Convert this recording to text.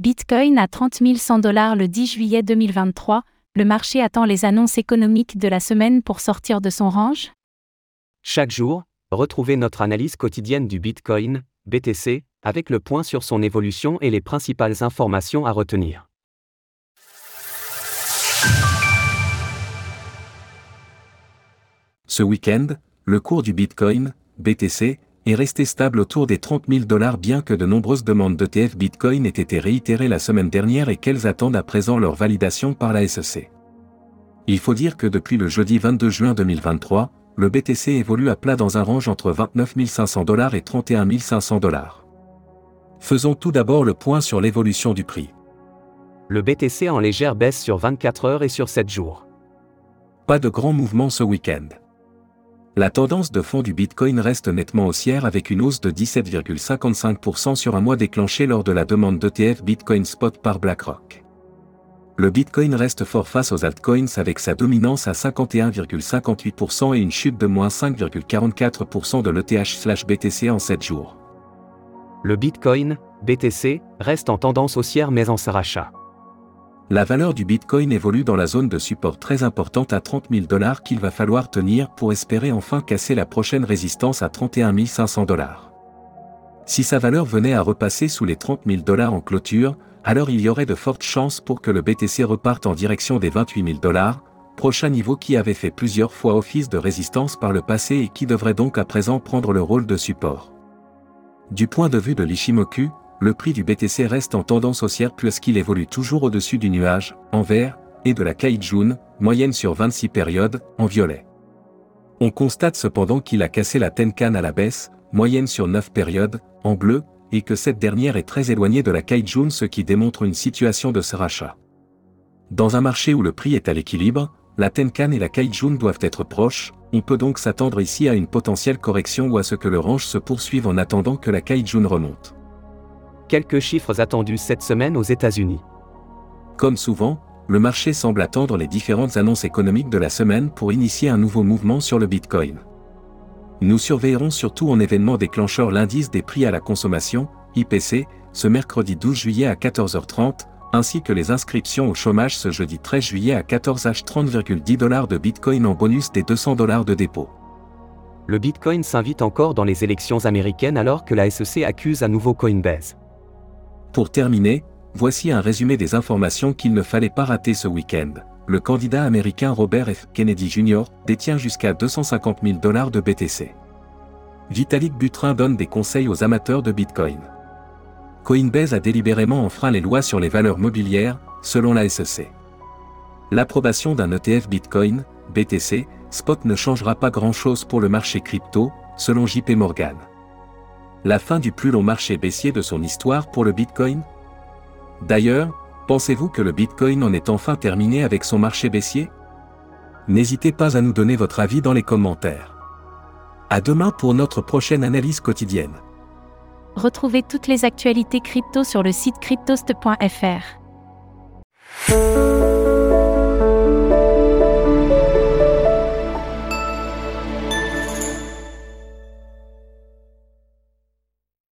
Bitcoin à 30 100 dollars le 10 juillet 2023, le marché attend les annonces économiques de la semaine pour sortir de son range Chaque jour, retrouvez notre analyse quotidienne du Bitcoin, BTC, avec le point sur son évolution et les principales informations à retenir. Ce week-end, le cours du Bitcoin, BTC, est resté stable autour des 30 000 dollars bien que de nombreuses demandes d'ETF Bitcoin aient été réitérées la semaine dernière et qu'elles attendent à présent leur validation par la SEC. Il faut dire que depuis le jeudi 22 juin 2023, le BTC évolue à plat dans un range entre 29 500 dollars et 31 500 dollars. Faisons tout d'abord le point sur l'évolution du prix. Le BTC en légère baisse sur 24 heures et sur 7 jours. Pas de grands mouvements ce week-end. La tendance de fond du Bitcoin reste nettement haussière avec une hausse de 17,55% sur un mois déclenché lors de la demande d'ETF Bitcoin Spot par BlackRock. Le Bitcoin reste fort face aux altcoins avec sa dominance à 51,58% et une chute de moins 5,44% de l'ETH/BTC en 7 jours. Le Bitcoin, BTC, reste en tendance haussière mais en s'arracha la valeur du Bitcoin évolue dans la zone de support très importante à 30 000 dollars qu'il va falloir tenir pour espérer enfin casser la prochaine résistance à 31 500 dollars. Si sa valeur venait à repasser sous les 30 000 dollars en clôture, alors il y aurait de fortes chances pour que le BTC reparte en direction des 28 000 dollars, prochain niveau qui avait fait plusieurs fois office de résistance par le passé et qui devrait donc à présent prendre le rôle de support. Du point de vue de l'Ishimoku, le prix du BTC reste en tendance haussière puisqu'il évolue toujours au-dessus du nuage, en vert, et de la Kaijun, moyenne sur 26 périodes, en violet. On constate cependant qu'il a cassé la Tenkan à la baisse, moyenne sur 9 périodes, en bleu, et que cette dernière est très éloignée de la Kaijun ce qui démontre une situation de rachat. Dans un marché où le prix est à l'équilibre, la Tenkan et la Kaijun doivent être proches, on peut donc s'attendre ici à une potentielle correction ou à ce que le range se poursuive en attendant que la Kaijun remonte. Quelques chiffres attendus cette semaine aux États-Unis. Comme souvent, le marché semble attendre les différentes annonces économiques de la semaine pour initier un nouveau mouvement sur le Bitcoin. Nous surveillerons surtout en événement déclencheur l'indice des prix à la consommation, IPC, ce mercredi 12 juillet à 14h30, ainsi que les inscriptions au chômage ce jeudi 13 juillet à 14h 30,10 dollars de Bitcoin en bonus des 200 dollars de dépôt. Le Bitcoin s'invite encore dans les élections américaines alors que la SEC accuse à nouveau Coinbase. Pour terminer, voici un résumé des informations qu'il ne fallait pas rater ce week-end. Le candidat américain Robert F. Kennedy Jr. détient jusqu'à 250 000 dollars de BTC. Vitalik Buterin donne des conseils aux amateurs de Bitcoin. Coinbase a délibérément enfreint les lois sur les valeurs mobilières, selon la SEC. L'approbation d'un ETF Bitcoin, BTC, spot ne changera pas grand-chose pour le marché crypto, selon JP Morgan. La fin du plus long marché baissier de son histoire pour le Bitcoin? D'ailleurs, pensez-vous que le Bitcoin en est enfin terminé avec son marché baissier? N'hésitez pas à nous donner votre avis dans les commentaires. À demain pour notre prochaine analyse quotidienne. Retrouvez toutes les actualités crypto sur le site cryptost.fr.